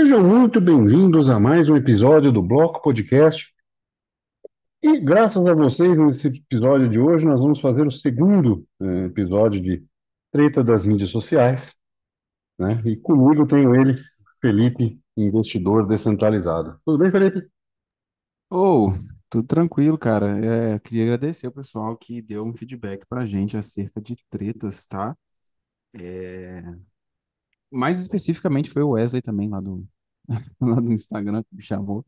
Sejam muito bem-vindos a mais um episódio do Bloco Podcast. E graças a vocês, nesse episódio de hoje, nós vamos fazer o segundo eh, episódio de Treta das Mídias Sociais. Né? E comigo tenho ele, Felipe, investidor descentralizado. Tudo bem, Felipe? Ô, tudo tranquilo, cara. É, queria agradecer o pessoal que deu um feedback pra gente acerca de tretas, tá? É, mais especificamente foi o Wesley também, lá do, lá do Instagram, que me chamou.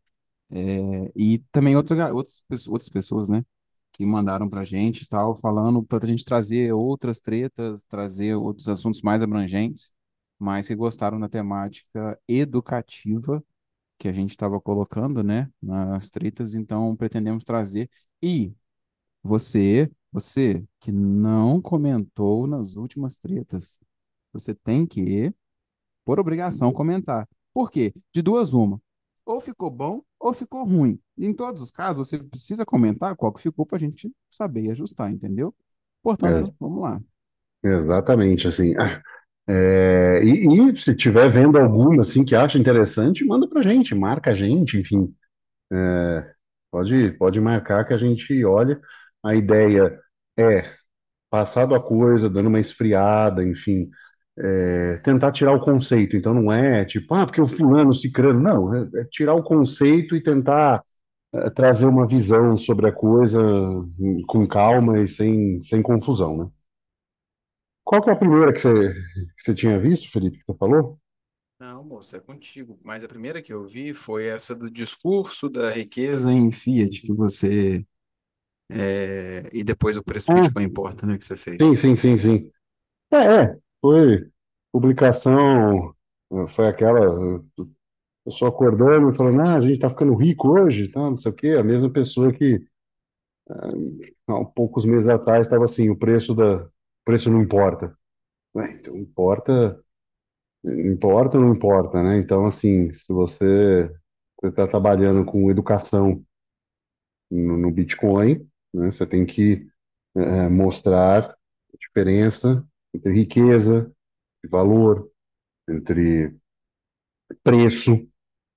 É, e também outros, outros, outras pessoas, né, que mandaram pra gente tal, falando pra gente trazer outras tretas, trazer outros assuntos mais abrangentes, mas que gostaram da temática educativa que a gente estava colocando, né, nas tretas, então pretendemos trazer. E você, você que não comentou nas últimas tretas, você tem que, por obrigação, comentar. Por quê? De duas, uma. Ou ficou bom, ou ficou ruim. Em todos os casos, você precisa comentar qual que ficou para a gente saber e ajustar, entendeu? É, Portanto, vamos lá. exatamente, assim. É, e, e se tiver vendo alguma assim que acha interessante, manda pra gente, marca a gente, enfim. É, pode, pode marcar que a gente olha. A ideia é, passado a coisa, dando uma esfriada, enfim, é, tentar tirar o conceito. Então não é tipo, ah, porque o fulano, o cicrano. Não, é, é tirar o conceito e tentar é, trazer uma visão sobre a coisa hum, com calma e sem, sem confusão, né? Qual que é a primeira que você, que você tinha visto, Felipe, que você falou? Não, moço, é contigo. Mas a primeira que eu vi foi essa do discurso da riqueza em Fiat, que você. é, E depois o preço do Ah, Bitcoin importa, né, que você sim, fez. sim, sim, sim. É, é, foi publicação, foi aquela, pessoa acordando e falando, ah, a gente tá ficando rico hoje, tá, não sei o quê, a mesma pessoa que há poucos meses atrás estava assim, o preço da, o preço não importa. Ué, então importa, importa ou não importa, né? Então, assim, se você está trabalhando com educação no, no Bitcoin, né, você tem que eh, mostrar a diferença entre riqueza e valor, entre preço,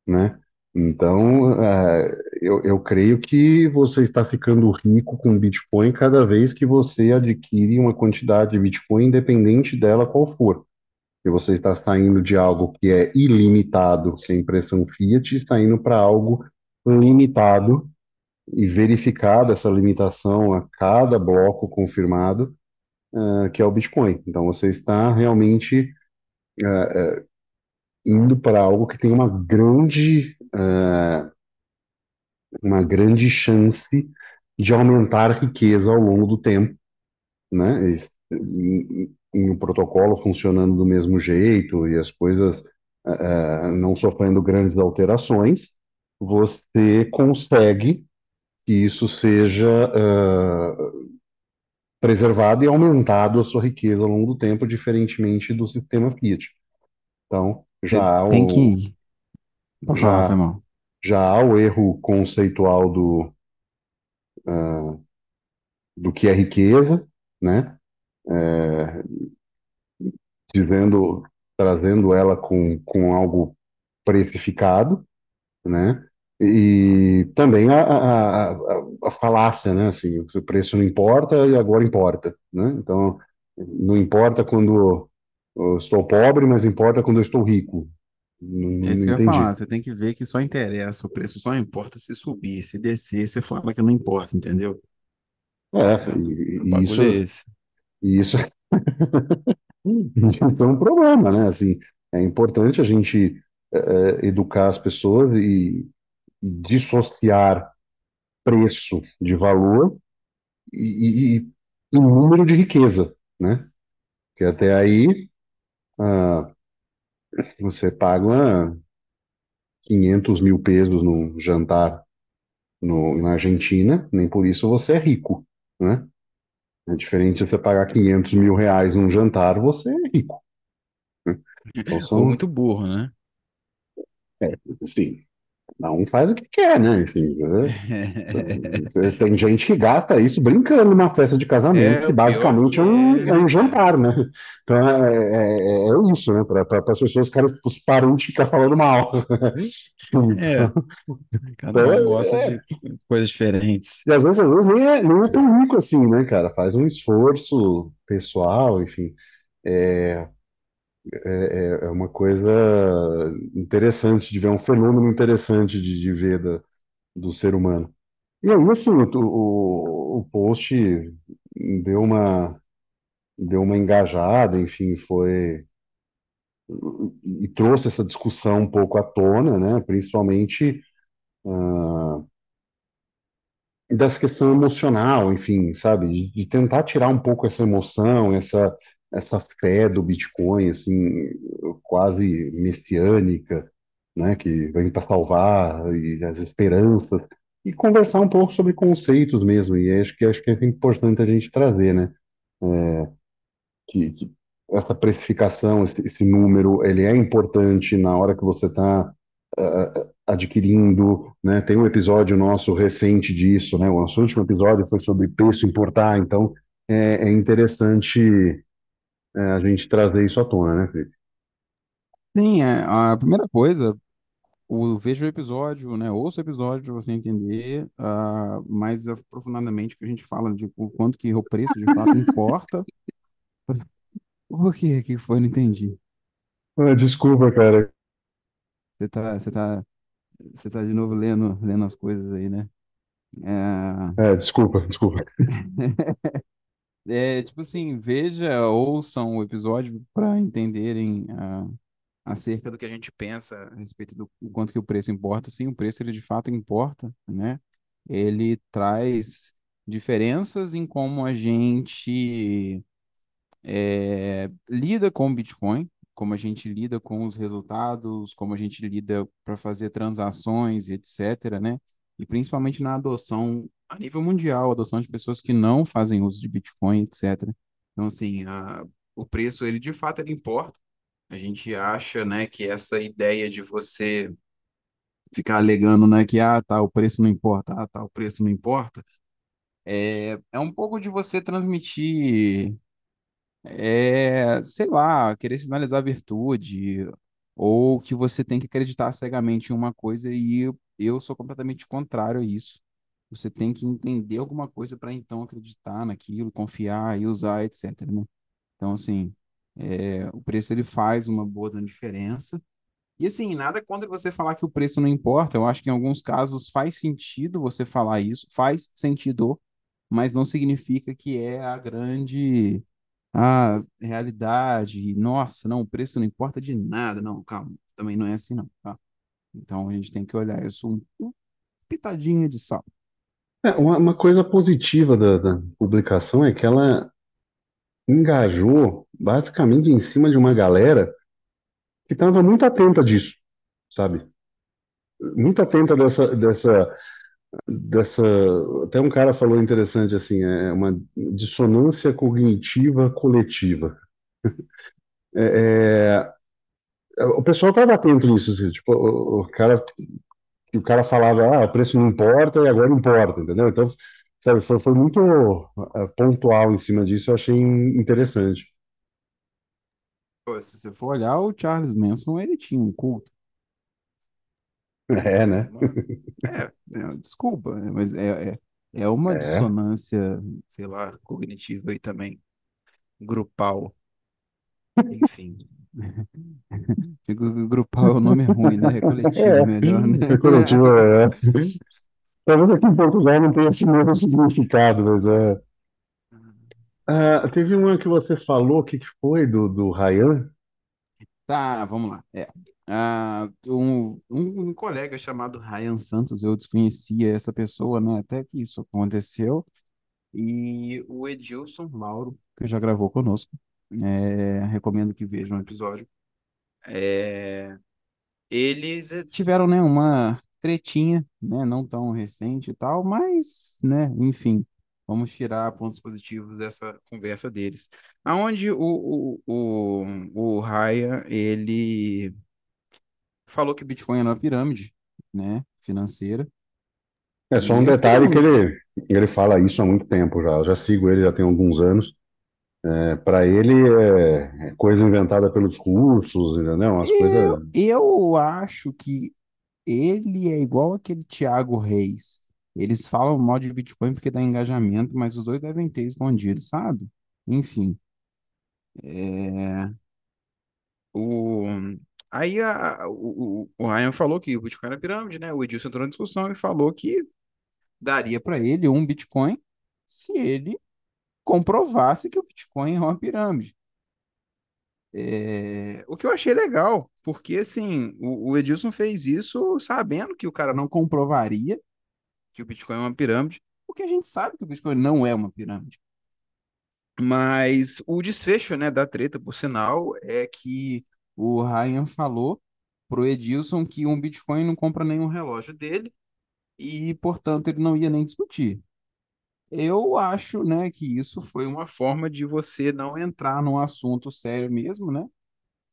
né? Então, eh, eu, eu creio que você está ficando rico com Bitcoin cada vez que você adquire uma quantidade de Bitcoin, independente dela qual for. E você está saindo de algo que é ilimitado, que é impressão Fiat, e está indo para algo limitado e verificada essa limitação a cada bloco confirmado, eh, que é o Bitcoin. Então, você está realmente indo para algo que tem uma grande uma grande chance de aumentar a riqueza ao longo do tempo, né? E, e- o protocolo funcionando do mesmo jeito e as coisas não sofrendo grandes alterações, você consegue que isso seja eh, preservado e aumentado a sua riqueza ao longo do tempo, diferentemente do sistema Fiat. Então, já há tem que o, ir. Já, já há o erro conceitual do, ah, do que é riqueza, né? É, dizendo, trazendo ela com, com algo precificado, né? E também a, a, a, a falácia, né? Assim, o preço não importa e agora importa, né? Então, não importa quando eu estou pobre, mas importa quando eu estou rico. Não, É isso que eu ia falar. Você tem que ver que só interessa, o preço só importa se subir. Se descer, você fala que não importa, entendeu? É, É, e, e isso, é isso, isso é um problema, né? Assim, é importante a gente eh, eh, educar as pessoas e, e dissociar preço de valor e, e, e número de riqueza, né? Que até aí ah, você paga 500 mil pesos num jantar no, na Argentina, nem por isso você é rico, né? É diferente de você pagar 500 mil reais num jantar, você é rico, né? Então Ou são, muito burro, né? é, sim, não faz o que quer, né? Enfim, é, cê- tem gente que gasta isso brincando numa festa de casamento, É, que basicamente que é um, é, é né, um jantar, né? Então é, é- é isso, né? Para as pessoas, cara, os parentes ficam falando mal. É, cada então, um gosta de coisas diferentes. E às vezes, às vezes nem é, nem tão rico assim, né, cara? Faz um esforço pessoal, enfim. É, é, é uma coisa interessante de ver, é um fenômeno interessante de, de ver da, do ser humano. E aí, assim, o, o, o post deu uma, deu uma engajada, enfim, foi. E trouxe essa discussão um pouco à tona, né? Principalmente. ah, dessa questão emocional, enfim, sabe, de, de tentar tirar um pouco essa emoção, essa essa fé do Bitcoin, assim, quase messiânica, né, que vem para salvar e as esperanças e conversar um pouco sobre conceitos mesmo. E acho que acho que é importante a gente trazer, né, que, que essa precificação, esse, esse número, ele é importante na hora que você está adquirindo, né? Tem um episódio nosso recente disso, né? O nosso último episódio foi sobre preço importar, então é, é interessante é, a gente trazer isso à tona, né, Felipe? Sim, é, a primeira coisa, o, veja o episódio, né? Ouça o episódio para você entender ah, mais aprofundadamente o que a gente fala de o quanto que o preço de fato importa. Por quê? O que foi? Não entendi. Ah, desculpa, cara. Você tá, você tá, você tá de novo lendo, lendo as coisas aí, né? É, É, desculpa, desculpa. é tipo assim, veja, ouçam o episódio para entenderem ah, acerca do que a gente pensa a respeito do o quanto que o preço importa. Sim, o preço ele de fato importa, né? Ele traz diferenças em como a gente é, lida com o Bitcoin, como a gente lida com os resultados, como a gente lida para fazer transações, etc., né? E principalmente na adoção a nível mundial, adoção de pessoas que não fazem uso de Bitcoin, etc. Então, assim, a, o preço, ele de fato, ele importa. A gente acha, né, que essa ideia de você ficar alegando, né, que, ah, tá, o preço não importa, ah, tá, o preço não importa, é, é um pouco de você transmitir é, sei lá, querer sinalizar virtude, ou que você tem que acreditar cegamente em uma coisa e eu, sou completamente contrário a isso. Você tem que entender alguma coisa para então acreditar naquilo, confiar e usar, etc, né? Então, assim, é, o preço ele faz uma boa diferença. E assim, nada contra você falar que o preço não importa. Eu acho que em alguns casos faz sentido você falar isso, faz sentido, mas não significa que é a grande a realidade, nossa, não, o preço não importa de nada, não, calma, também não é assim não, tá? Então a gente tem que olhar isso um, um pitadinha de sal. É, uma, uma coisa positiva da, da publicação é que ela engajou basicamente em cima de uma galera que estava muito atenta disso, sabe? Muito atenta dessa, dessa dessa. Até um cara falou interessante assim, é uma dissonância cognitiva coletiva. É, é, o pessoal estava atento nisso, assim, tipo, o, o cara, o cara falava, ah, o preço não importa e agora importa, entendeu? Então, sabe, foi, foi muito uh, pontual em cima disso, eu achei interessante. Pô, se você for olhar, o Charles Manson, ele tinha um culto. É, né? É, é, desculpa, né, mas é, é, é uma É. dissonância, sei lá, cognitiva e também grupal, enfim. Grupal é o nome ruim, né? É coletivo, melhor, né? É, é coletivo, é. Talvez aqui em Portugal não tenha esse mesmo significado, mas é. Ah, teve uma que você falou, o que que foi do, do Ryan? Tá, vamos lá. É. Ah, um, um, um colega chamado Ryan Santos, eu desconhecia essa pessoa, né? Até que isso aconteceu. E o Edilson Mauro, que já gravou conosco, é, recomendo que vejam o episódio. É, eles tiveram, né, uma tretinha, né? Não tão recente e tal, mas, né, enfim, vamos tirar pontos positivos dessa conversa deles. Aonde o, o, o, o Ryan, ele falou que o Bitcoin era uma pirâmide, né? financeira. É só um detalhe que ele, ele fala isso há muito tempo já. Eu já sigo ele já tem alguns anos. É, para ele é, coisa inventada pelos russos, entendeu? Umas Eu, coisas. eu acho que ele é igual aquele Thiago Reis. Eles falam mal de Bitcoin porque dá engajamento, mas os dois devem ter escondido, sabe? Enfim. é, o, aí a- o, o Ryan falou que o Bitcoin era pirâmide, né? O Edilson entrou na discussão e falou que daria para ele um Bitcoin se ele comprovasse que o Bitcoin é uma pirâmide. É, o que eu achei legal, porque assim, o, o Edilson fez isso sabendo que o cara não comprovaria que o Bitcoin é uma pirâmide, porque a gente sabe que o Bitcoin não é uma pirâmide. Mas o desfecho, né, da treta, por sinal, é que o Ryan falou pro Edilson que um Bitcoin não compra nenhum relógio dele e, portanto, ele não ia nem discutir. Eu acho, né, que isso foi uma forma de você não entrar num assunto sério mesmo, né?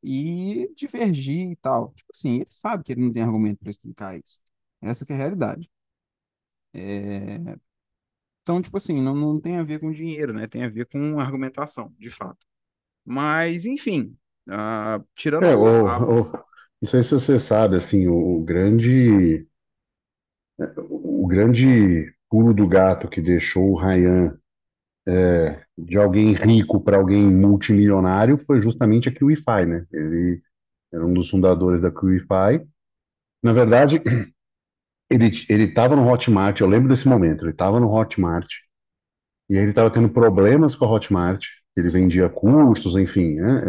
E divergir e tal. Tipo assim, ele sabe que ele não tem argumento para explicar isso. Essa que é a realidade. É, Então, tipo assim, não, não tem a ver com dinheiro, né? Tem a ver com argumentação, de fato. Mas, enfim, É, tirando o, a. o, não sei se você sabe, assim, o, o grande, o grande pulo do gato que deixou o Ryan de alguém rico para alguém multimilionário foi justamente a QIFI, né? Ele era um dos fundadores da QIFI. Na verdade, ele ele estava no Hotmart, eu lembro desse momento, ele estava no Hotmart e aí ele estava tendo problemas com a Hotmart, ele vendia cursos, enfim, né,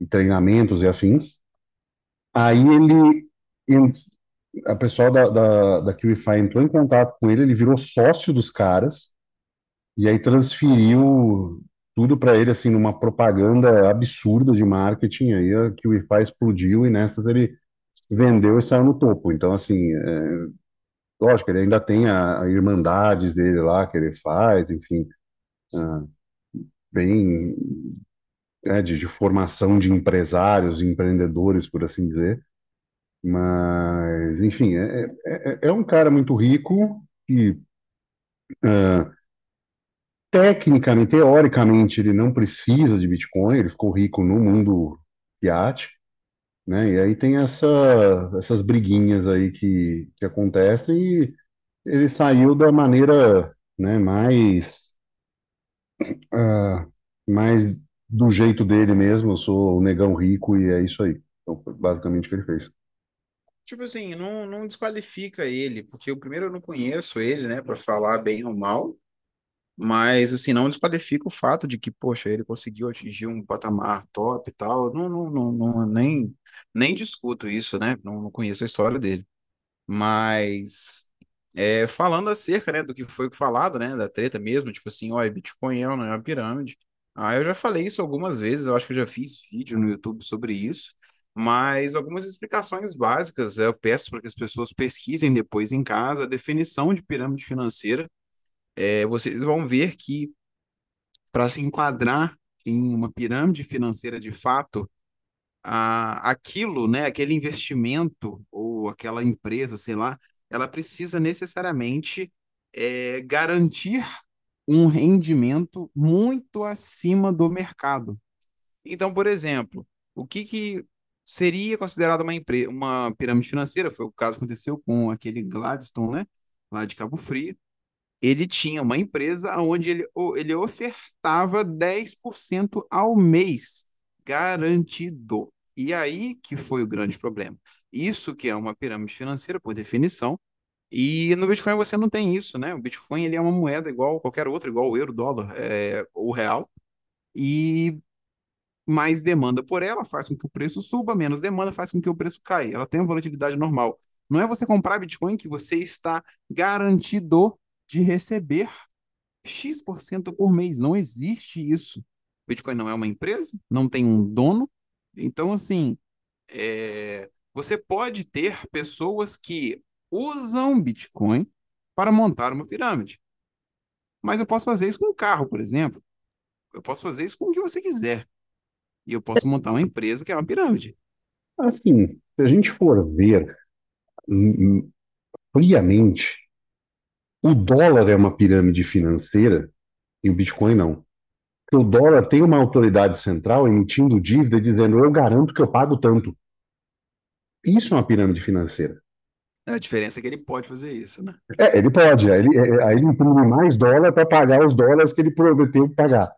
é, e treinamentos e afins. Aí ele- a pessoa da, da, da QIFI entrou em contato com ele, ele virou sócio dos caras E aí transferiu tudo para ele, assim, numa propaganda absurda de marketing, aí a Wi-Fi explodiu e nessas ele vendeu e saiu no topo. Então, assim, é, lógico, ele ainda tem a, a irmandades dele lá que ele faz, enfim, ah, bem, é, de, de formação de empresários, empreendedores, por assim dizer. Mas, enfim, é, é, é é um cara muito rico que ah, Tecnicamente, teoricamente, ele não precisa de Bitcoin, ele ficou rico no mundo fiat, né? E aí tem essa, essas briguinhas aí que, que acontecem e ele saiu da maneira, né, mais, ah, mais do jeito dele mesmo, eu sou o negão rico e é isso aí. Então, foi basicamente o que ele fez. Tipo assim, não, não desqualifica ele, porque o primeiro eu não conheço ele, né, para falar bem ou mal, mas assim, não desqualifica o fato de que, poxa, ele conseguiu atingir um patamar top e tal. Não, não, não, não nem, nem discuto isso, né? Não, não conheço a história dele. Mas é, falando acerca, né, do que foi falado, né, da treta mesmo, tipo assim, ó, Bitcoin é não é uma pirâmide. Ah, eu já falei isso algumas vezes, eu acho que eu já fiz vídeo no YouTube sobre isso, mas algumas explicações básicas, eu peço para que as pessoas pesquisem depois em casa a definição de pirâmide financeira. É, vocês vão ver que para se enquadrar em uma pirâmide financeira de fato, a, aquilo, né, aquele investimento ou aquela empresa, sei lá, ela precisa necessariamente é, garantir um rendimento muito acima do mercado. Então, por exemplo, o que, que seria considerado uma, empre- uma pirâmide financeira? Foi o caso que aconteceu com aquele Gladstone, né, lá de Cabo Frio. Ele tinha uma empresa onde ele, ele ofertava 10% ao mês, garantido. E aí que foi o grande problema. Isso que é uma pirâmide financeira, por definição, e no Bitcoin você não tem isso, né? O Bitcoin ele é uma moeda igual qualquer outra, igual o euro, dólar, é, o real, e mais demanda por ela faz com que o preço suba, menos demanda faz com que o preço caia. Ela tem uma volatilidade normal. Não é você comprar Bitcoin que você está garantido de receber X% por mês. Não existe isso. Bitcoin não é uma empresa, não tem um dono. Então, assim, é, você pode ter pessoas que usam Bitcoin para montar uma pirâmide. Mas eu posso fazer isso com um carro, por exemplo. Eu posso fazer isso com o que você quiser. E eu posso montar uma empresa que é uma pirâmide. Assim, se a gente for ver friamente, o dólar é uma pirâmide financeira e o Bitcoin não. Porque o dólar tem uma autoridade central emitindo dívida e dizendo eu garanto que eu pago tanto. Isso é uma pirâmide financeira. A diferença é que ele pode fazer isso, né? É, ele pode, aí ele, é, aí ele imprime mais dólar para pagar os dólares que ele prometeu pagar,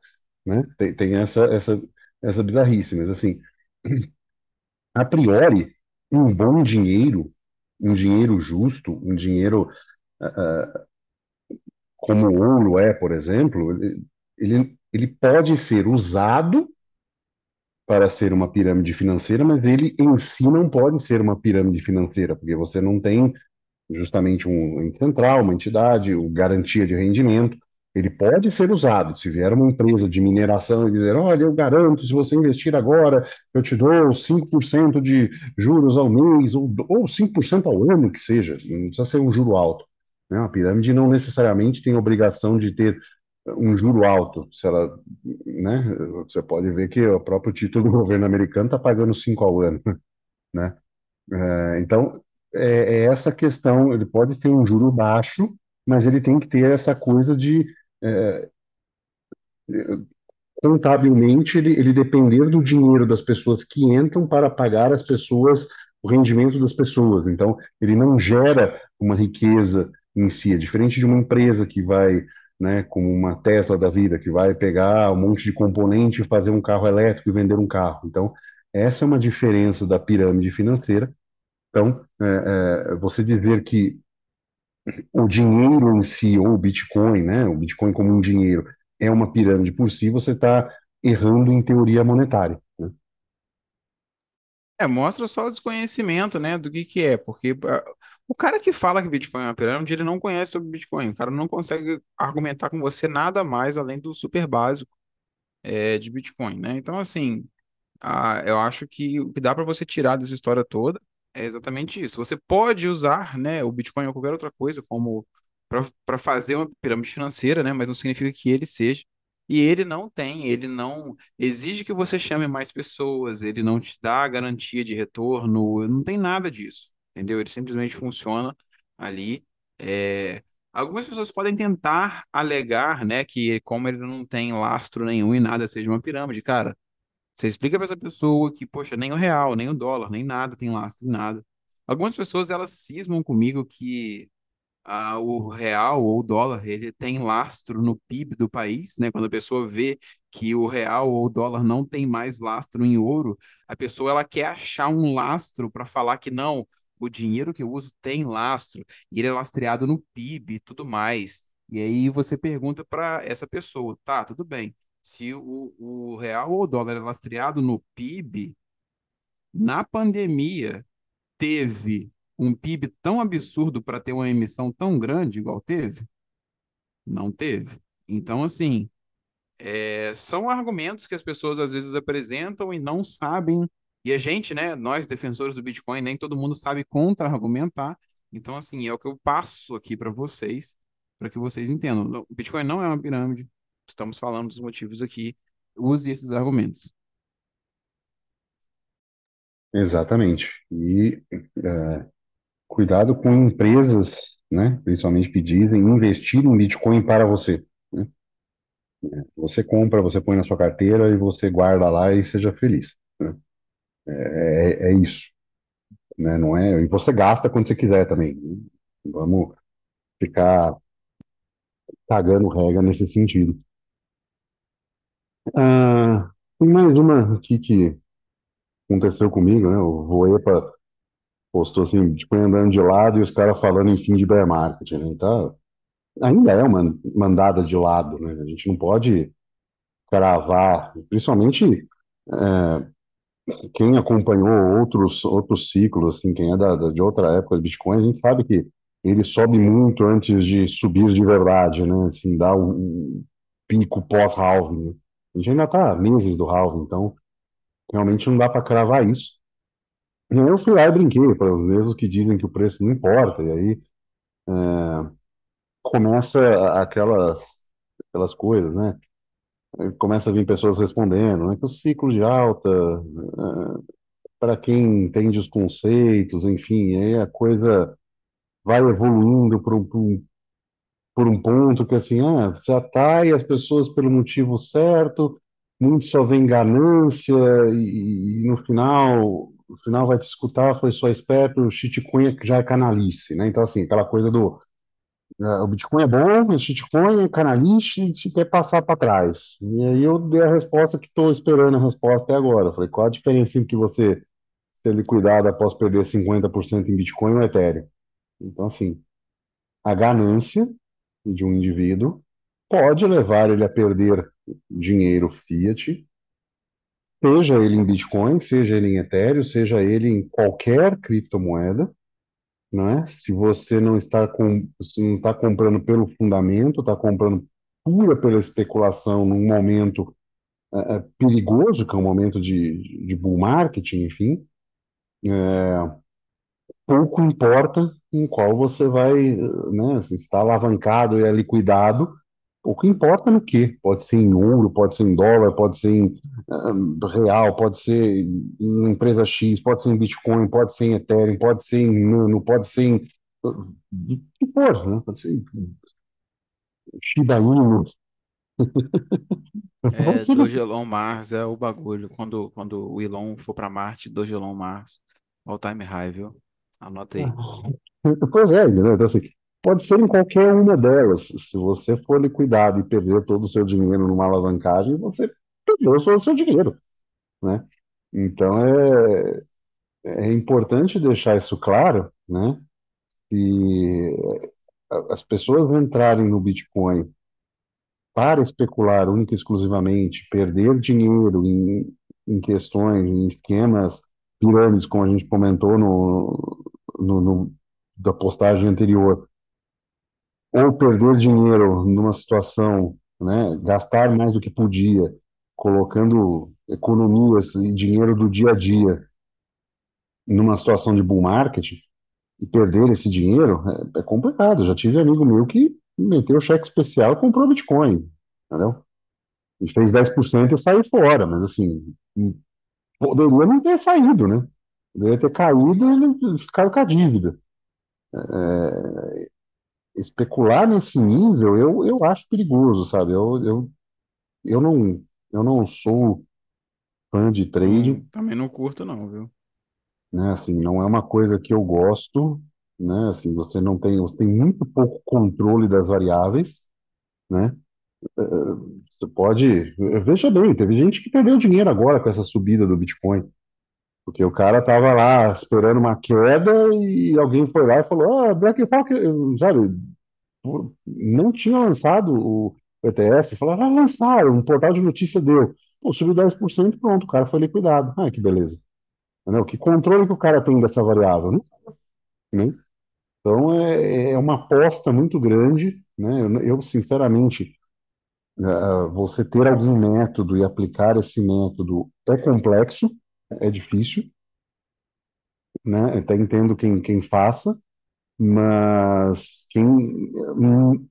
né? Tem, tem essa, essa, essa bizarrice, mas assim, a priori, um bom dinheiro, um dinheiro justo, um dinheiro uh, como o ouro é, por exemplo, ele, ele pode ser usado para ser uma pirâmide financeira, mas ele em si não pode ser uma pirâmide financeira, porque você não tem justamente um central, uma entidade, o garantia de rendimento. Ele pode ser usado. Se vier uma empresa de mineração e dizer, olha, eu garanto, se você investir agora, eu te dou 5% de juros ao mês, ou, ou 5% ao ano, que seja, não precisa ser um juro alto. Né? A pirâmide não necessariamente tem obrigação de ter um juro alto. Se ela, né? Você pode ver que o próprio título do governo americano está pagando 5 ao ano. Né? É, então, é, é, essa questão. Ele pode ter um juro baixo, mas ele tem que ter essa coisa de é, contabilmente ele, ele depender do dinheiro das pessoas que entram para pagar as pessoas, o rendimento das pessoas. Então, ele não gera uma riqueza em si. É diferente de uma empresa que vai, né, como uma Tesla da vida, que vai pegar um monte de componente e fazer um carro elétrico e vender um carro. Então, essa é uma diferença da pirâmide financeira. Então, é, é, você dizer que o dinheiro em si, ou o Bitcoin, né, o Bitcoin como um dinheiro, é uma pirâmide por si, você está errando em teoria monetária. Né? É, mostra só o desconhecimento, né, do que que é, porque ah, o cara que fala que Bitcoin é uma pirâmide, ele não conhece o Bitcoin, o cara não consegue argumentar com você nada mais além do super básico é, de Bitcoin, né? Então, assim, ah, eu acho que o que dá para você tirar dessa história toda é exatamente isso. Você pode usar, né, o Bitcoin ou qualquer outra coisa como para fazer uma pirâmide financeira, né, mas não significa que ele seja. E ele não tem, ele não exige que você chame mais pessoas, ele não te dá garantia de retorno, não tem nada disso, entendeu? Ele simplesmente funciona ali. É... Algumas pessoas podem tentar alegar, né, que como ele não tem lastro nenhum e nada seja uma pirâmide, cara. Você explica para essa pessoa que, poxa, nem o real, nem o dólar, nem nada tem lastro, nada. Algumas pessoas elas cismam comigo que ah, o real ou o dólar ele tem lastro no PIB do país, né? Quando a pessoa vê que o real ou o dólar não tem mais lastro em ouro, a pessoa ela quer achar um lastro para falar que não, o dinheiro que eu uso tem lastro e ele é lastreado no PIB e tudo mais. E aí você pergunta para essa pessoa, tá, tudo bem. Se o, o real ou o dólar é lastreado no PIB, na pandemia teve um PIB tão absurdo para ter uma emissão tão grande igual teve? Não teve. Então, assim, é, são argumentos que as pessoas às vezes apresentam e não sabem. E a gente, né, nós defensores do Bitcoin, nem todo mundo sabe contra-argumentar. Então, assim, é o que eu passo aqui para vocês, para que vocês entendam. O Bitcoin não é uma pirâmide. Estamos falando dos motivos aqui. Use esses argumentos. Exatamente. E é, cuidado com empresas, né, principalmente que dizem investir em Bitcoin para você. né? Você compra, você põe na sua carteira e você guarda lá e seja feliz. né? É, é, é isso, né? Não é, e você gasta quando você quiser também. né? Vamos ficar cagando regra nesse sentido. Ah, tem mais uma aqui que aconteceu comigo, né? O Voepa postou assim, Bitcoin andando de lado e os caras falando em fim de bear market, né? Então, ainda é uma mandada de lado, né? A gente não pode cravar, principalmente é, quem acompanhou outros outros ciclos, assim, quem é da, da- de outra época de Bitcoin, a gente sabe que ele sobe muito antes de subir de verdade, né? Assim, dá um pico pós-halving, né? A gente ainda está meses do halving, então realmente não dá para cravar isso. E aí eu fui lá e brinquei para os mesmos que dizem que o preço não importa, e aí começa aquelas aquelas coisas, né? Começa a vir pessoas respondendo, né? Que o ciclo de alta, para quem entende os conceitos, enfim, aí a coisa vai evoluindo por um, por um, ponto que assim, ah, você atrai as pessoas pelo motivo certo, muito só vem ganância e, e no final, no final vai te escutar, foi só esperto, o shitcoin já é canalice, né? Então assim, aquela coisa do ah, o Bitcoin é bom, o shitcoin é canalice, se quer passar para trás. E aí eu dei a resposta que estou esperando a resposta até agora. Eu falei, qual a diferença entre você ser liquidado após perder 50% em Bitcoin ou Ethereum? Então, assim, a ganância de um indivíduo pode levar ele a perder dinheiro fiat, seja ele em Bitcoin, seja ele em Ethereum, seja ele em qualquer criptomoeda, né? Se você não está com, se não está comprando pelo fundamento, está comprando pura pela especulação num momento é, é, perigoso, que é um momento de, de bull market, enfim, pouco importa em qual você vai, né, está alavancado e é liquidado, pouco importa no que. Pode ser em ouro, pode ser em dólar, pode ser em uh, real, pode ser em empresa X, pode ser em Bitcoin, pode ser em Ethereum, pode ser em Nano, pode ser em o que for, né? Pode ser em Shiba Inu, É, ser no... Doge Elon Mars é o bagulho. Quando, quando o Elon for para Marte, Doge Elon Mars, all time high, viu? Anota aí. Pois é? Então, assim, pode ser em qualquer uma delas. Se você for liquidado e perder todo o seu dinheiro numa alavancagem, você perdeu todo o seu dinheiro, né? Então é, é importante deixar isso claro, né? E as pessoas entrarem no Bitcoin para especular única e exclusivamente, perder dinheiro em, em questões, em esquemas pirâmides, como a gente comentou no, no, no da postagem anterior, ou perder dinheiro numa situação, né, gastar mais do que podia, colocando economias e dinheiro do dia a dia numa situação de bull market e perder esse dinheiro é, é complicado. Já tive amigo meu que meteu cheque especial e comprou Bitcoin, entendeu? E fez 10% e saiu fora, mas assim, poderia não ter saído, né? Poderia ter caído e ficado com a dívida. Especular nesse nível, eu, eu acho perigoso, sabe? Eu, eu, eu não, eu não sou fã de trade, também não curto, não, viu? né? Assim, não é uma coisa que eu gosto, né? Assim, você não tem, você tem muito pouco controle das variáveis, né? Você pode, veja bem, teve gente que perdeu dinheiro agora com essa subida do Bitcoin, porque o cara tava lá esperando uma queda e alguém foi lá e falou, ah, BlackRock, sabe, não tinha lançado o ETF, falou, vai lançar, um portal de notícia deu. Pô, subiu 10%, pronto, o cara foi liquidado. Ah, que beleza. Entendeu? Que controle que o cara tem dessa variável, né? Né? Então é, é uma aposta muito grande, né? Eu, eu, sinceramente, eh, você ter algum método e aplicar esse método é complexo, é difícil, né? Até entendo quem, quem faça, mas quem hum,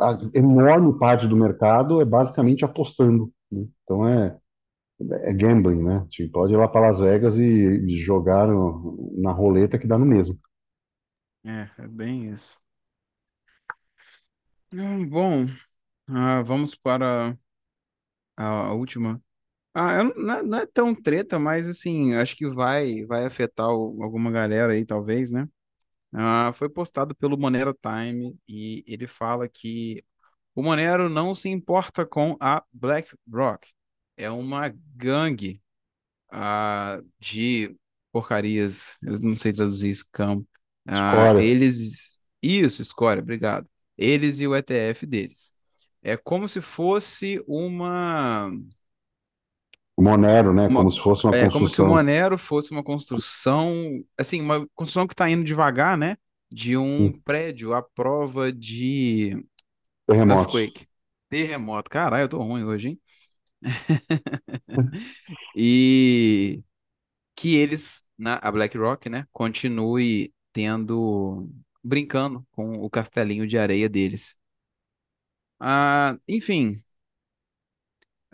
a enorme parte do mercado é basicamente apostando, né? Então é é gambling, né? Tipo, pode ir lá para Las Vegas e, e jogar no- na roleta que dá no mesmo. É, é bem isso. Hum, bom, ah, vamos para a, a última. Ah, eu não, não é não é tão treta, mas assim, acho que vai, vai afetar o- alguma galera aí, talvez, né? Ah, foi postado pelo Monero Time e ele fala que o Monero não se importa com a BlackRock. É uma gangue ah, de porcarias, eu não sei traduzir scam. Ah, Escória. eles. Isso, escória, obrigado. Eles e o ETF deles. É como se fosse uma, Monero, né? Como se fosse uma É como se o construção. Monero fosse uma construção, assim, uma construção que está indo devagar, né? De um Hum, prédio à prova de Terremotos. earthquake. Terremoto. Caralho, eu tô ruim hoje, hein? E que eles, na, a BlackRock, né, continue tendo, brincando com o castelinho de areia deles. Ah, enfim,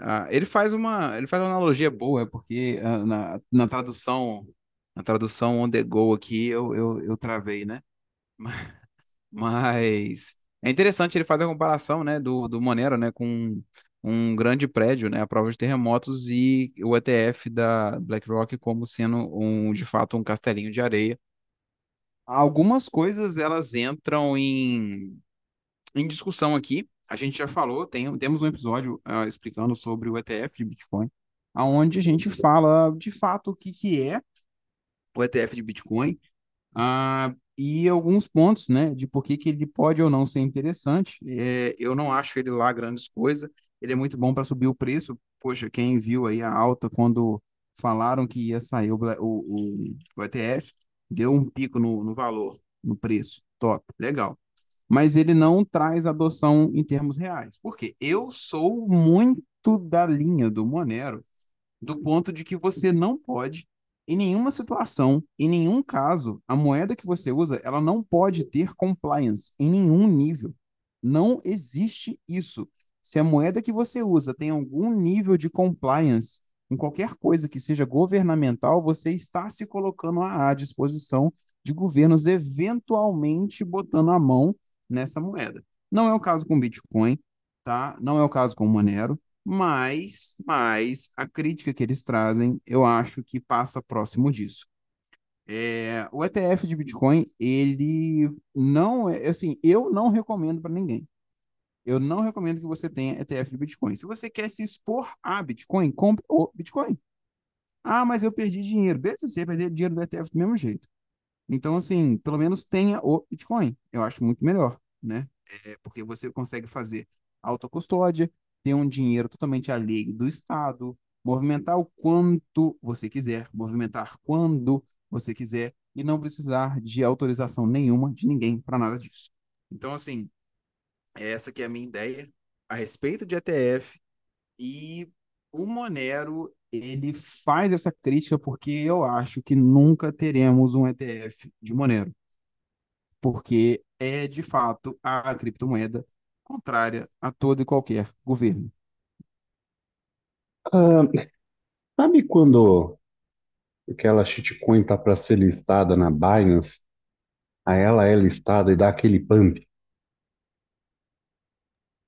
ah, ele faz uma, ele faz uma analogia boa, porque ah, na, na tradução, na tradução on the go aqui eu, eu, eu travei, né? Mas é interessante ele fazer a comparação, né, do, do Monero, né, com um grande prédio, né, a prova de terremotos e o ETF da BlackRock como sendo um, de fato, um castelinho de areia. Algumas coisas elas entram em, em discussão aqui. A gente já falou, tem, temos um episódio ah, explicando sobre o ETF de Bitcoin, aonde a gente fala de fato o que, que é o ETF de Bitcoin ah, e alguns pontos, né, de por que, que ele pode ou não ser interessante. É, eu não acho ele lá grandes coisas. Ele é muito bom para subir o preço. Poxa, quem viu aí a alta quando falaram que ia sair o, o, o, o ETF, deu um pico no, no valor, no preço. Top, legal. Mas ele não traz adoção em termos reais. Por quê? Eu sou muito da linha do Monero do ponto de que você não pode, em nenhuma situação, em nenhum caso, a moeda que você usa, ela não pode ter compliance em nenhum nível. Não existe isso. Se a moeda que você usa tem algum nível de compliance em qualquer coisa que seja governamental, você está se colocando à disposição de governos eventualmente botando a mão nessa moeda. Não é o caso com Bitcoin, tá? Não é o caso com Monero. Mas, mas a crítica que eles trazem, eu acho que passa próximo disso. É, o ETF de Bitcoin, ele não é, assim, eu não recomendo para ninguém. Eu não recomendo que você tenha ETF de Bitcoin. Se você quer se expor a Bitcoin, compre o Bitcoin. Ah, mas eu perdi dinheiro. Beleza, você perder dinheiro do ETF do mesmo jeito. Então, assim, pelo menos tenha o Bitcoin. Eu acho muito melhor, né? É porque você consegue fazer autocustódia, ter um dinheiro totalmente alheio do Estado, movimentar o quanto você quiser, movimentar quando você quiser e não precisar de autorização nenhuma de ninguém para nada disso. Então, assim, essa que é a minha ideia a respeito de ETF e o Monero, ele faz essa crítica porque eu acho que nunca teremos um ETF de Monero, porque é de fato a criptomoeda contrária a todo e qualquer governo. Ah, sabe quando aquela shitcoin tá para ser listada na Binance, aí ela é listada e dá aquele pump?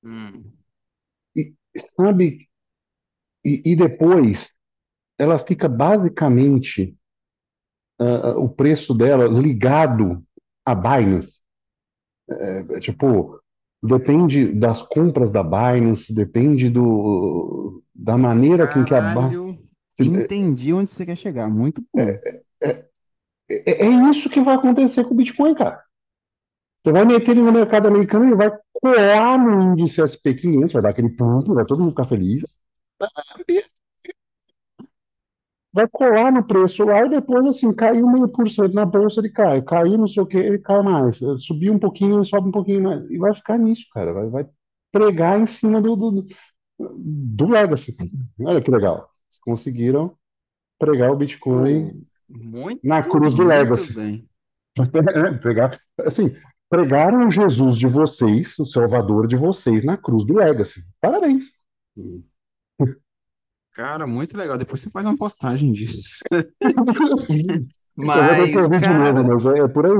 Hum. E sabe, e, e depois ela fica basicamente ah, ah, o preço dela ligado à Binance. É, tipo, depende das compras da Binance, depende do, da maneira com que a Binance. Caralho, entendi onde você quer chegar. Muito bom. É, é isso que vai acontecer com o Bitcoin, cara. Você vai meter ele no mercado americano, ele vai colar no índice SP500, vai dar aquele ponto, vai todo mundo ficar feliz. Vai colar no preço lá e depois, assim, caiu meio por cento na bolsa, ele cai. Caiu não sei o que, ele cai mais. Subiu um pouquinho, ele sobe um pouquinho mais. E vai ficar nisso, cara. Vai, vai pregar em cima do, do, do Legacy. Olha que legal. Eles conseguiram pregar o Bitcoin muito, na cruz do Legacy. bem. Pregar, assim, pregaram o Jesus de vocês, o Salvador de vocês, na cruz do Legacy. Parabéns. Cara, muito legal. Depois você faz uma postagem disso. Mas, novo, cara, mas é, é por aí.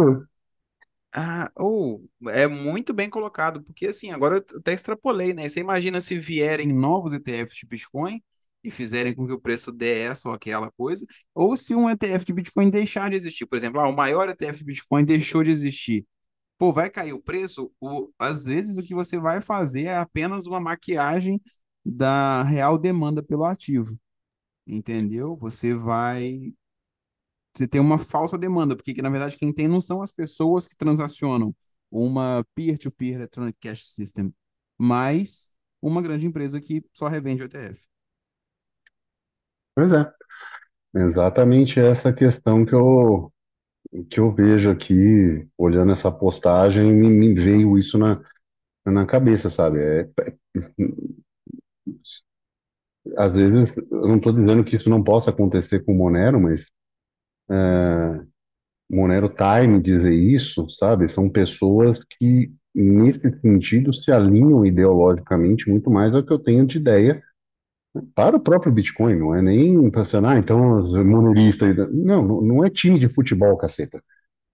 ah, ou é muito bem colocado, porque assim, agora eu até extrapolei, né? Você imagina se vierem novos ETFs de Bitcoin e fizerem com que o preço dê essa ou aquela coisa, ou se um ETF de Bitcoin deixar de existir. Por exemplo, ah, o maior ETF de Bitcoin deixou de existir. Pô, vai cair o preço? O, às vezes o que você vai fazer é apenas uma maquiagem da real demanda pelo ativo. Entendeu? Você vai você tem uma falsa demanda, porque na verdade quem tem não são as pessoas que transacionam uma peer-to-peer electronic cash system, mas uma grande empresa que só revende o ETF. Pois é, exatamente essa questão que eu, que eu vejo aqui, olhando essa postagem, me, me veio isso na, na cabeça, sabe? É, é- às vezes, eu não estou dizendo que isso não possa acontecer com o Monero, mas Monero Time dizer isso, sabe? São pessoas que, nesse sentido, se alinham ideologicamente muito mais ao que eu tenho de ideia para o próprio Bitcoin. Não é nem pensando, ah, então os moneristas. Não, não é time de futebol, caceta.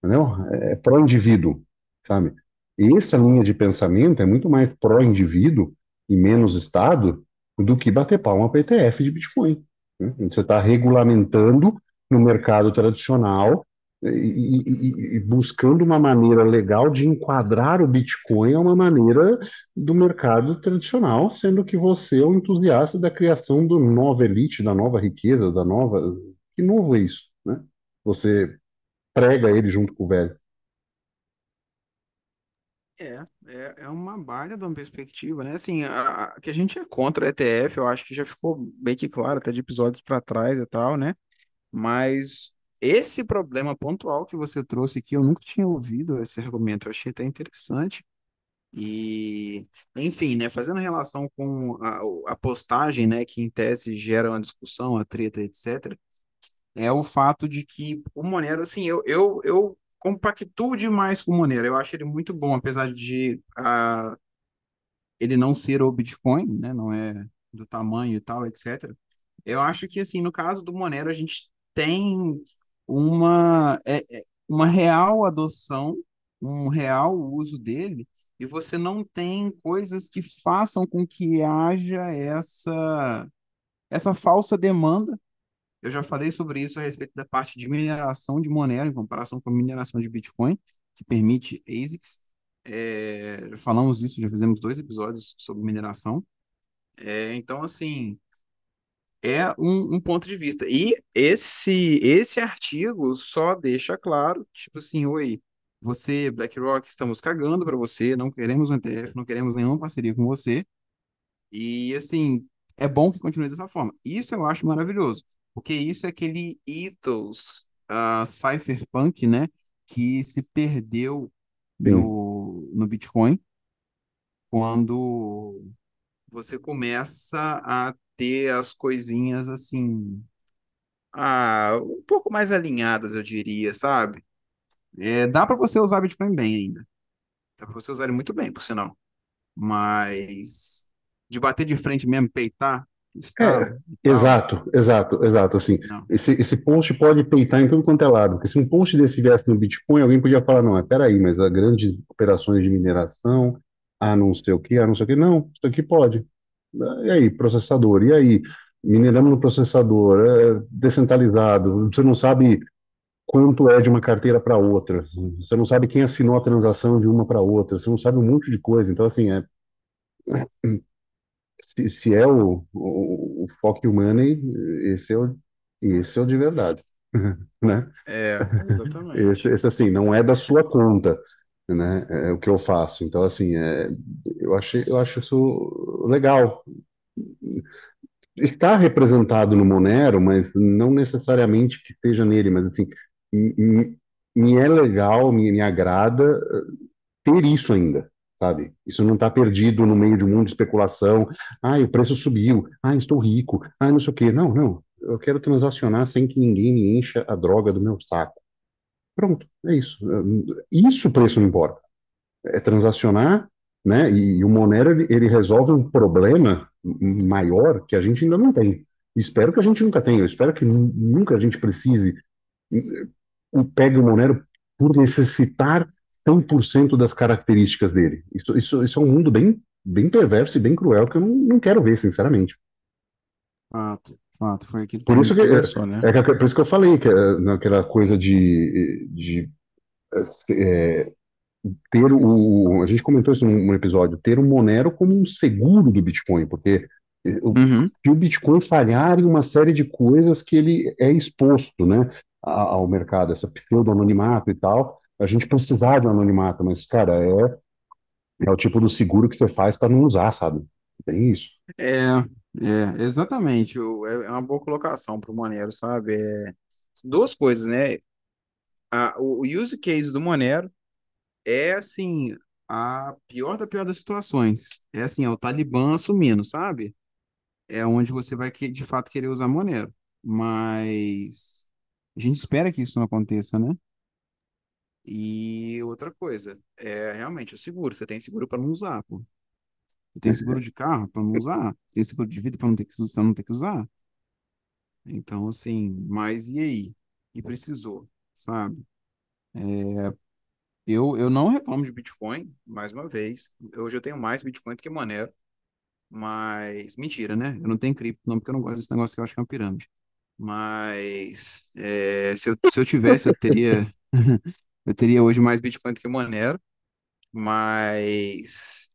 Entendeu? É pró-indivíduo. sabe? E essa linha de pensamento é muito mais pró-indivíduo e menos Estado do que bater palma para ETF de Bitcoin. né? Você está regulamentando no mercado tradicional e, e- e- buscando uma maneira legal de enquadrar o Bitcoin a uma maneira do mercado tradicional, sendo que você é um entusiasta da criação do nova elite, da nova riqueza, da nova. Que novo é isso, né? Você prega ele junto com o velho. É, é, é uma baita de uma perspectiva, né? Assim, a, a- que a gente é contra a ETF, eu acho que já ficou bem que claro, até de episódios para trás e tal, né? Mas esse problema pontual que você trouxe aqui, eu nunca tinha ouvido esse argumento, eu achei até interessante. E, enfim, né, fazendo relação com a, a postagem, né, que em tese gera uma discussão, a treta, etc., é o fato de que o Monero, assim, eu, eu, eu compactuo demais com o Monero, eu acho ele muito bom, apesar de ah, ele não ser o Bitcoin, né, não é do tamanho e tal, etc. Eu acho que, assim, no caso do Monero, a gente tem uma, é, é, uma real adoção, um real uso dele, e você não tem coisas que façam com que haja essa, essa falsa demanda. Eu já falei sobre isso a respeito da parte de mineração de Monero, em comparação com a mineração de Bitcoin, que permite ASICs. É, falamos isso, já fizemos dois episódios sobre mineração. É, então, assim, é um, um ponto de vista. E esse esse artigo só deixa claro, tipo assim, oi, você, BlackRock, estamos cagando para você, não queremos um ETF, não queremos nenhuma parceria com você. E assim, é bom que continue dessa forma. Isso eu acho maravilhoso, porque isso é aquele ethos uh, cypherpunk, né, que se perdeu no, no Bitcoin quando você começa a ter as coisinhas assim Ah, um pouco mais alinhadas, eu diria, sabe? É, dá para você usar Bitcoin bem ainda. Dá para você usar ele muito bem, por sinal. Mas de bater de frente mesmo, peitar É, Estado tal, exato, exato, exato. Assim, não. esse, esse post pode peitar em tudo quanto é lado, porque se um post desse viesse no Bitcoin, alguém podia falar, não, é, peraí, mas há grandes operações de mineração, ah, não sei o quê, ah, não sei o quê. Não, isso aqui pode. E aí, processador? E aí, mineramos no processador, é descentralizado, você não sabe quanto é de uma carteira para outra, você não sabe quem assinou a transação de uma para outra, você não sabe um monte de coisa. Então, assim, é, se, se é o, o, o fuck you money, esse é o, esse é o de verdade, né? É, Esse, exatamente. esse, assim, não é da sua conta, né? É o que eu faço. Então, assim, é, eu achei, eu acho isso legal. Está representado no Monero, mas não necessariamente que esteja nele, mas assim, me, me é legal, me, me agrada ter isso ainda, sabe? Isso não está perdido no meio de um mundo de especulação. Ah, o preço subiu. Ah, estou rico. Ah, não sei o quê. Não, não. Eu quero transacionar sem que ninguém me encha a droga do meu saco. Pronto, é isso. Isso o preço não importa. É transacionar, né? E, o Monero ele, ele resolve um problema maior que a gente ainda não tem. Espero que a gente nunca tenha. Espero que nu- nunca a gente precise pegue o Monero por necessitar 100% das características dele. Isso, isso, isso é um mundo bem, bem perverso e bem cruel que eu não, não quero ver, sinceramente. Fato, fato. Foi aquilo Por isso que, é, conversou, né? é que- por isso que eu falei que é, naquela coisa de, de é, ter o. A gente comentou isso num, episódio, ter o Monero como um seguro do Bitcoin, porque é, o, Uhum. se o Bitcoin falhar em uma série de coisas que ele é exposto, né, ao mercado, essa pseudo-anonimato e tal, a gente precisar de um anonimato, mas, cara, é, é o tipo do seguro que você faz para não usar, sabe? Tem isso. É, é, exatamente. É é uma boa colocação para o Monero, sabe? É, duas coisas, né? A, o use case do Monero é assim, a pior da pior das situações. É assim, é o Talibã assumindo, sabe? É onde você vai que- de fato querer usar Monero. Mas a gente espera que isso não aconteça, né? E outra coisa, é realmente o seguro. Você tem seguro para não usar, pô. Você tem seguro de carro para não usar. Tem seguro de vida para não ter que você não ter que usar. Então, assim, mas e aí? E precisou, sabe? Eu, eu não reclamo de Bitcoin, mais uma vez. Hoje eu tenho mais Bitcoin do que Monero. Mas, mentira, né? Eu não tenho cripto, não, porque eu não gosto desse negócio que eu acho que é uma pirâmide. Mas, é, se eu, se eu tivesse, eu teria, eu teria hoje mais Bitcoin do que Monero. Mas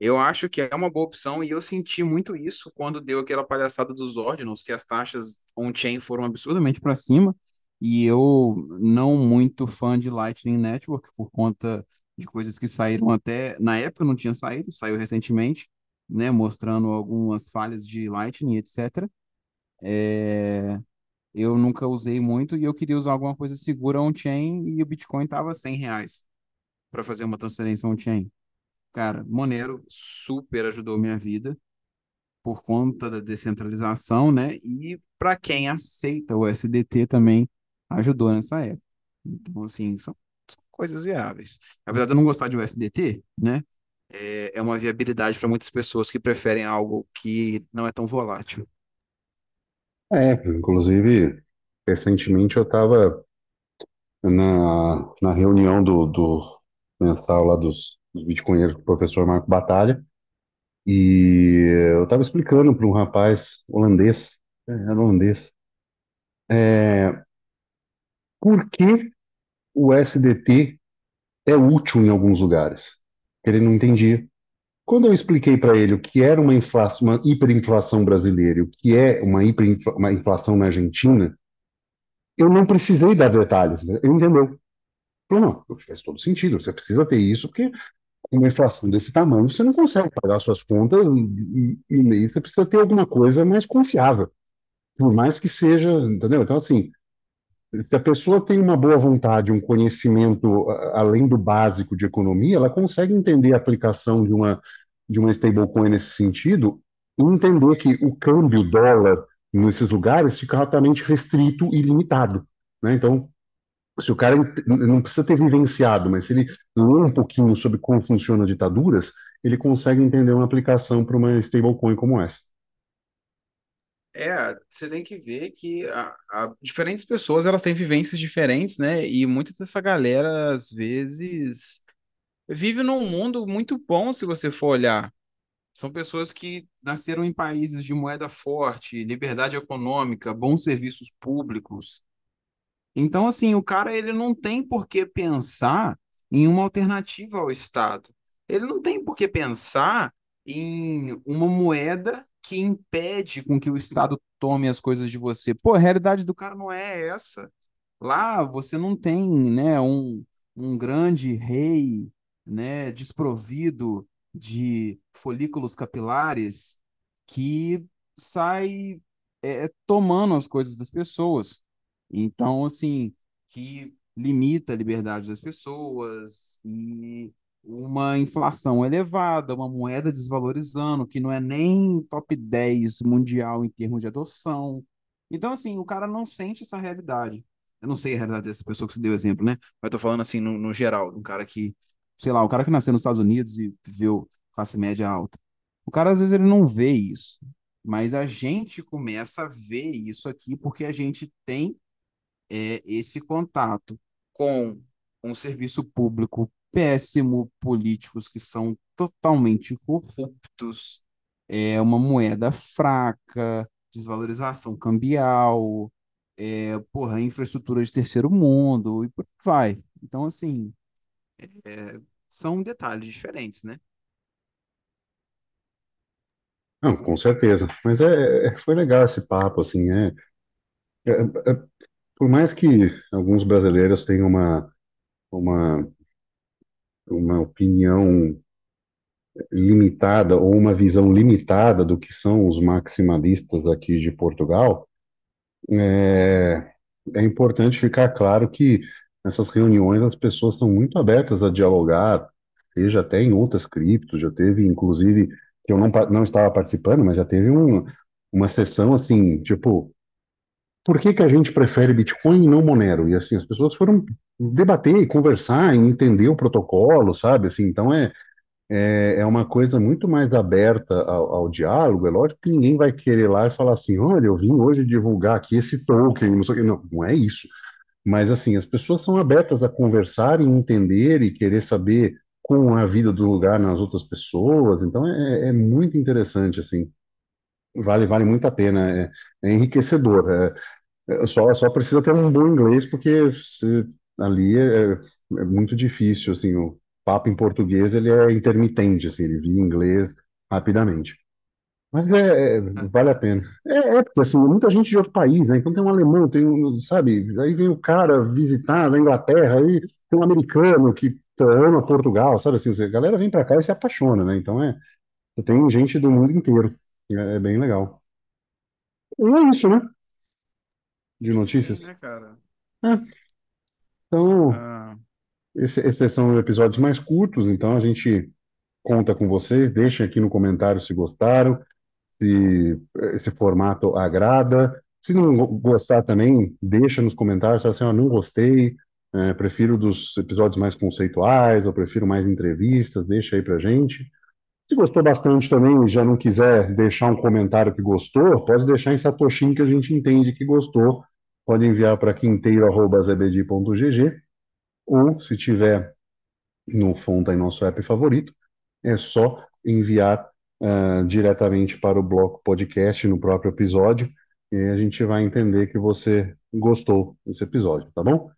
eu acho que é uma boa opção e eu senti muito isso quando deu aquela palhaçada dos ordinals, que as taxas on-chain foram absurdamente para cima. E eu não muito fã de Lightning Network por conta de coisas que saíram até na época não tinha saído, saiu recentemente, né, mostrando algumas falhas de Lightning, etc. É, eu nunca usei muito e eu queria usar alguma coisa segura on-chain e o Bitcoin tava 100 reais para fazer uma transferência on-chain. Cara, Monero super ajudou minha vida por conta da descentralização, né? E para quem aceita o SDT também ajudou nessa época. Então, assim, são, coisas viáveis. Apesar de eu não gostar de USDT, né? É, é uma viabilidade para muitas pessoas que preferem algo que não é tão volátil. É, inclusive, recentemente eu estava na, na reunião do, do mensal lá dos, dos bitcoinheiros com o professor Marco Batalha, e eu estava explicando para um rapaz holandês, é, era holandês, é, por que o SDT é útil em alguns lugares. Ele não entendia. Quando eu expliquei para ele o que era uma inflação, uma hiperinflação brasileira e o que é uma hiperinflação na Argentina, eu não precisei dar detalhes. né? Ele entendeu. Falou, não, faz todo sentido. Você precisa ter isso, porque uma inflação desse tamanho, você não consegue pagar suas contas e, e, e você precisa ter alguma coisa mais confiável. Por mais que seja, entendeu? Então, assim, se a pessoa tem uma boa vontade, um conhecimento além do básico de economia, ela consegue entender a aplicação de uma, de uma stablecoin nesse sentido e entender que o câmbio dólar nesses lugares fica altamente restrito e limitado, né? Então, se o cara não precisa ter vivenciado, mas se ele lê um pouquinho sobre como funcionam ditaduras, ele consegue entender uma aplicação para uma stablecoin como essa. É, você tem que ver que a, a- diferentes pessoas elas têm vivências diferentes, né? E muita dessa galera, às vezes, vive num mundo muito bom se você for olhar. São pessoas que nasceram em países de moeda forte, liberdade econômica, bons serviços públicos. Então, assim, o cara ele não tem por que pensar em uma alternativa ao Estado. Ele não tem por que pensar em uma moeda que impede com que o Estado tome as coisas de você. Pô, a realidade do cara não é essa. Lá você não tem, né, um, um grande rei, né, desprovido de folículos capilares que sai é, tomando as coisas das pessoas. Então, assim, que limita a liberdade das pessoas e uma inflação elevada, uma moeda desvalorizando, que não é nem top 10 mundial em termos de adoção. Então, assim, o cara não sente essa realidade. Eu não sei a realidade dessa pessoa que você deu exemplo, né? Mas eu tô falando assim, no, no geral, um cara que, sei lá, o cara que nasceu nos Estados Unidos e viveu classe média alta. O cara, às vezes, ele não vê isso. Mas a gente começa a ver isso aqui porque a gente tem é, esse contato com um serviço público péssimo, políticos que são totalmente corruptos, é uma moeda fraca, desvalorização cambial, é, porra, infraestrutura de terceiro mundo e por aí vai. Então, assim, é, são detalhes diferentes, né? Não, com certeza. Mas é, foi legal esse papo, assim, é, é- é- por mais que alguns brasileiros tenham uma, uma, uma opinião limitada ou uma visão limitada do que são os maximalistas aqui de Portugal, é, é importante ficar claro que nessas reuniões as pessoas estão muito abertas a dialogar, seja até em outras criptos, já teve, inclusive, que eu não, não estava participando, mas já teve um, uma sessão assim, tipo, por que que a gente prefere Bitcoin e não Monero? E assim, as pessoas foram debater e conversar e entender o protocolo, sabe? Assim, então é, é, é uma coisa muito mais aberta ao, ao diálogo. É lógico que ninguém vai querer lá e falar assim, olha, eu vim hoje divulgar aqui esse token, não sei o quê. Não, não é isso. Mas assim, as pessoas são abertas a conversar e entender e querer saber como é a vida do lugar nas outras pessoas. Então é, é muito interessante, assim. Vale, vale muito a pena. É, é enriquecedor. É, é, só, só precisa ter um bom inglês, porque se- ali é, é muito difícil, assim. O papo em português ele é intermitente, assim. Ele vira inglês rapidamente. Mas é, é, vale a pena. É, é, porque assim, muita gente de outro país, né? Então tem um alemão, tem um, sabe? Aí vem o cara visitar na Inglaterra, aí tem um americano que ama Portugal, sabe assim? A galera vem pra cá e se apaixona, né? Então é, tem gente do mundo inteiro. É, é bem legal. E é isso, né? De acho que sim, notícias. né, cara? É, então, Ah, esse- esses são episódios mais curtos, então a gente conta com vocês. Deixem aqui no comentário se gostaram. se esse formato agrada. Se não go- gostar também, deixa nos comentários, fala assim, ó, não gostei, é, prefiro dos episódios mais conceituais, eu prefiro mais entrevistas, deixa aí pra gente. Se gostou bastante também e já não quiser deixar um comentário que gostou, pode deixar em Satoshin que a gente entende que gostou. Pode enviar para quinteiro.zbd.gg ou, se tiver no Fonta em nosso app favorito, é só enviar ah, diretamente para o bloco podcast no próprio episódio e a gente vai entender que você gostou desse episódio, tá bom?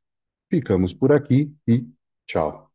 Ficamos por aqui e tchau.